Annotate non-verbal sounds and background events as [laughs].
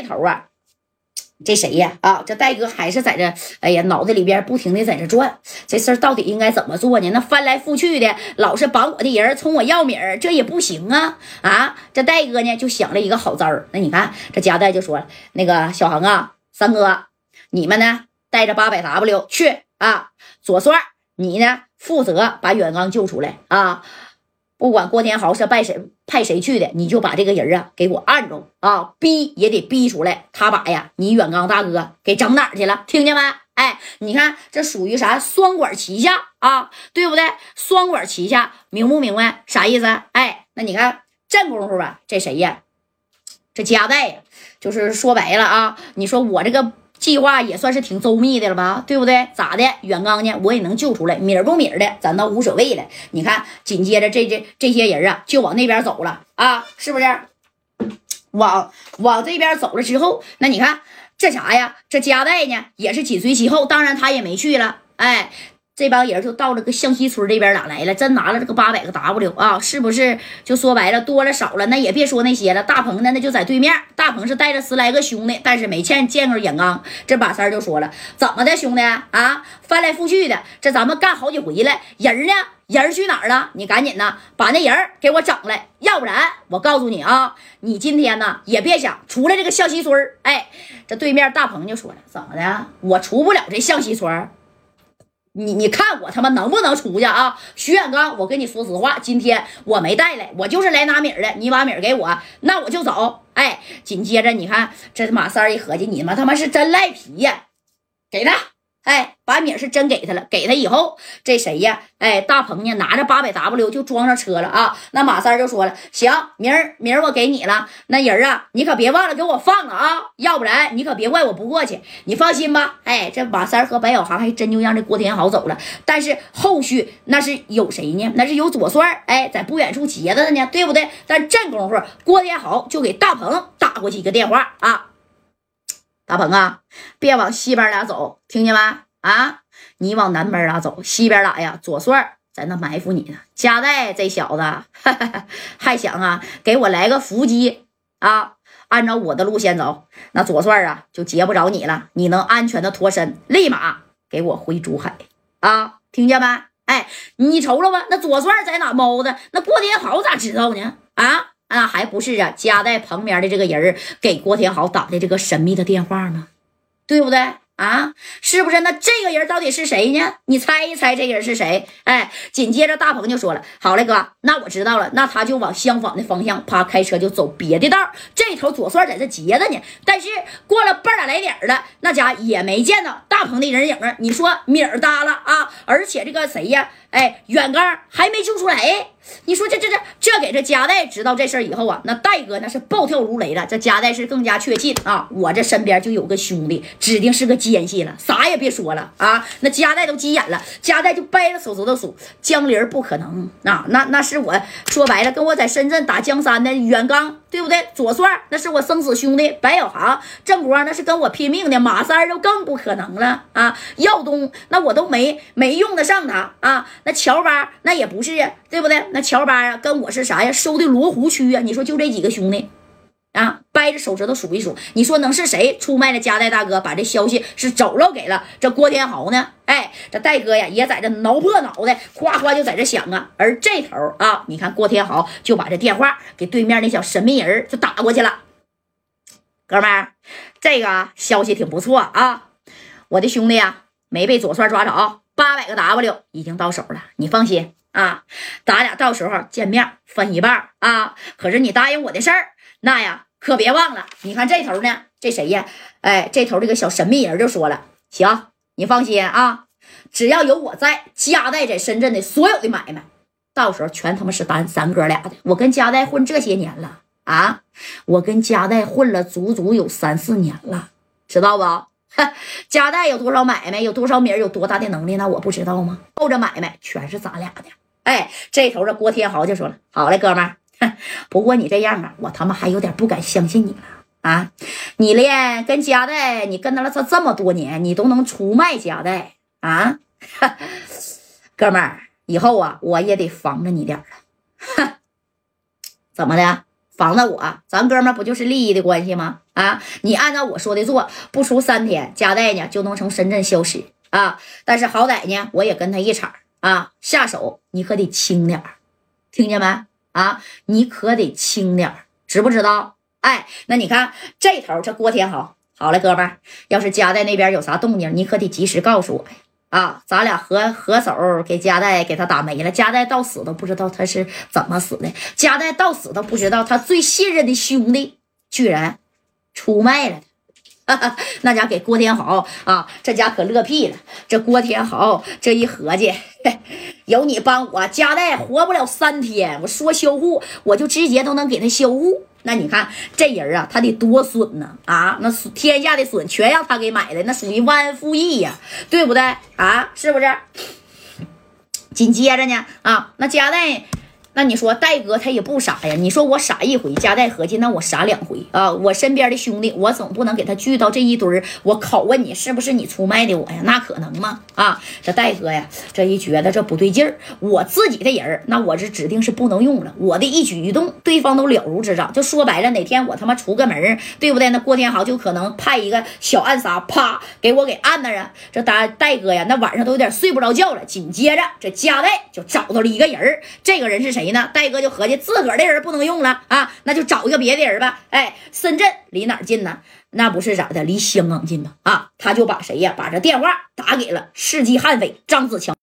这头啊。这谁呀？啊，这戴哥还是在这，哎呀，脑袋里边不停的在这转，这事儿到底应该怎么做呢？那翻来覆去的，老是绑我的人冲我要米儿，这也不行啊！啊，这戴哥呢就想了一个好招儿。那你看，这夹带就说了，那个小恒啊，三哥，你们呢带着八百 W 去啊，左帅，你呢负责把远刚救出来啊。不管郭天豪是派谁派谁去的，你就把这个人啊给我按住啊，逼也得逼出来。他把呀你远刚大哥给整哪儿去了？听见没？哎，你看这属于啥？双管齐下啊，对不对？双管齐下，明不明白啥意思？哎，那你看这功夫吧，这谁呀？这加代呀，就是说白了啊，你说我这个。计划也算是挺周密的了吧，对不对？咋的？远刚呢？我也能救出来，米儿不米儿的，咱倒无所谓了。你看，紧接着这这这些人啊，就往那边走了啊，是不是？往往这边走了之后，那你看这啥呀？这加代呢，也是紧随其后。当然他也没去了，哎。这帮人就到了个向西村这边哪来了？真拿了这个八百个 W 啊！是不是？就说白了，多了少了，那也别说那些了。大鹏呢，那就在对面。大鹏是带着十来个兄弟，但是没见见过眼刚。这把三就说了：“怎么的，兄弟啊？翻来覆去的，这咱们干好几回了，人呢？人去哪儿了？你赶紧的把那人给我整来，要不然我告诉你啊，你今天呢也别想出来这个向西村哎，这对面大鹏就说了：“怎么的？我出不了这向西村你你看我他妈能不能出去啊？徐远刚，我跟你说实话，今天我没带来，我就是来拿米儿的。你把米儿给我，那我就走。哎，紧接着你看这马三一合计，你们他妈是真赖皮呀，给他。哎，把米是真给他了，给他以后，这谁呀？哎，大鹏呢？拿着八百 W 就装上车了啊！那马三就说了：“行，明儿明儿我给你了。那人啊，你可别忘了给我放了啊，要不然你可别怪我不过去。你放心吧。”哎，这马三和白小航还真就让这郭天豪走了。但是后续那是有谁呢？那是有左帅，哎，在不远处截着呢，对不对？但这功夫，郭天豪就给大鹏打过去一个电话啊。大鹏啊，别往西边俩走，听见没？啊，你往南边俩走，西边俩呀，左帅在那埋伏你呢。加代这小子 [laughs] 还想啊，给我来个伏击啊！按照我的路线走，那左帅啊就截不着你了，你能安全的脱身，立马给我回珠海啊！听见没？哎，你瞅瞅吧，那左帅在哪猫的？那郭天豪咋知道呢？啊？那还不是啊，夹在旁边的这个人给郭天豪打的这个神秘的电话吗？对不对？啊，是不是？那这个人到底是谁呢？你猜一猜，这人是谁？哎，紧接着大鹏就说了：“好嘞，哥，那我知道了。那他就往相反的方向，啪，开车就走别的道。这头左帅在这截着呢。但是过了半拉来点了，那家也没见到大鹏的人影啊。你说米儿搭了啊？而且这个谁呀？哎，远刚还没救出来。你说这这这这给这加代知道这事儿以后啊，那戴哥那是暴跳如雷了。这加代是更加确信啊，我这身边就有个兄弟，指定是个。奸细了，啥也别说了啊！那加代都急眼了，加代就掰着手指头数，江林不可能啊！那那是我说白了，跟我在深圳打江山的袁刚，对不对？左帅那是我生死兄弟，白小航、郑国那是跟我拼命的，马三就更不可能了啊！耀东那我都没没用得上他啊！那乔巴那也不是，对不对？那乔巴呀，跟我是啥呀？收的罗湖区啊！你说就这几个兄弟。啊，掰着手指头数一数，你说能是谁出卖了加代大哥，把这消息是走漏给了这郭天豪呢？哎，这戴哥呀也在这挠破脑袋，夸夸就在这想啊。而这头啊，你看郭天豪就把这电话给对面那小神秘人就打过去了。哥们，这个消息挺不错啊，我的兄弟呀没被左帅抓着，八百个 W 已经到手了，你放心啊，咱俩到时候见面分一半啊。可是你答应我的事儿，那呀。可别忘了，你看这头呢，这谁呀？哎，这头这个小神秘人就说了：“行，你放心啊，只要有我在，加代在深圳的所有的买卖，到时候全他妈是咱咱哥俩的。我跟加代混这些年了啊，我跟加代混了足足有三四年了，知道不？加代有多少买卖，有多少米，有多大的能力，那我不知道吗？后着买卖全是咱俩的。哎，这头的郭天豪就说了：好嘞，哥们。” [laughs] 不过你这样啊，我他妈还有点不敢相信你了啊！你连跟加代，你跟他了这这么多年，你都能出卖加代啊？[laughs] 哥们儿，以后啊，我也得防着你点了。[laughs] 怎么的？防着我，咱哥们不就是利益的关系吗？啊，你按照我说的做，不出三天，加代呢就能从深圳消失啊。但是好歹呢，我也跟他一场啊，下手你可得轻点听见没？啊，你可得轻点知不知道？哎，那你看这头这郭天豪，好了，哥们儿，要是加代那边有啥动静，你可得及时告诉我呀。啊，咱俩合合手给加代给他打没了，加代到死都不知道他是怎么死的，加代到死都不知道他最信任的兄弟居然出卖了他，[laughs] 那家给郭天豪啊，这家可乐屁了。这郭天豪这一合计，有你帮我，加代活不了三天，我说销户我就直接都能给他销户。那你看这人啊，他得多损呢啊！那天下的损全让他给买的，那属于忘恩负义呀，对不对啊？是不是？紧接着呢啊，那加代。那你说戴哥他也不傻呀？你说我傻一回，加代合计，那我傻两回啊！我身边的兄弟，我总不能给他聚到这一堆，我拷问你是不是你出卖的我呀？那可能吗？啊，这戴哥呀，这一觉得这不对劲儿，我自己的人那我这指定是不能用了。我的一举一动，对方都了如指掌。就说白了，哪天我他妈出个门对不对？那郭天豪就可能派一个小暗杀，啪给我给按那啊！这戴戴哥呀，那晚上都有点睡不着觉了。紧接着，这加代就找到了一个人这个人是谁？呢，戴哥就合计自个儿的人不能用了啊，那就找一个别的人吧。哎，深圳离哪儿近呢？那不是咋的，离香港近吗？啊，他就把谁呀？把这电话打给了世纪悍匪张子强。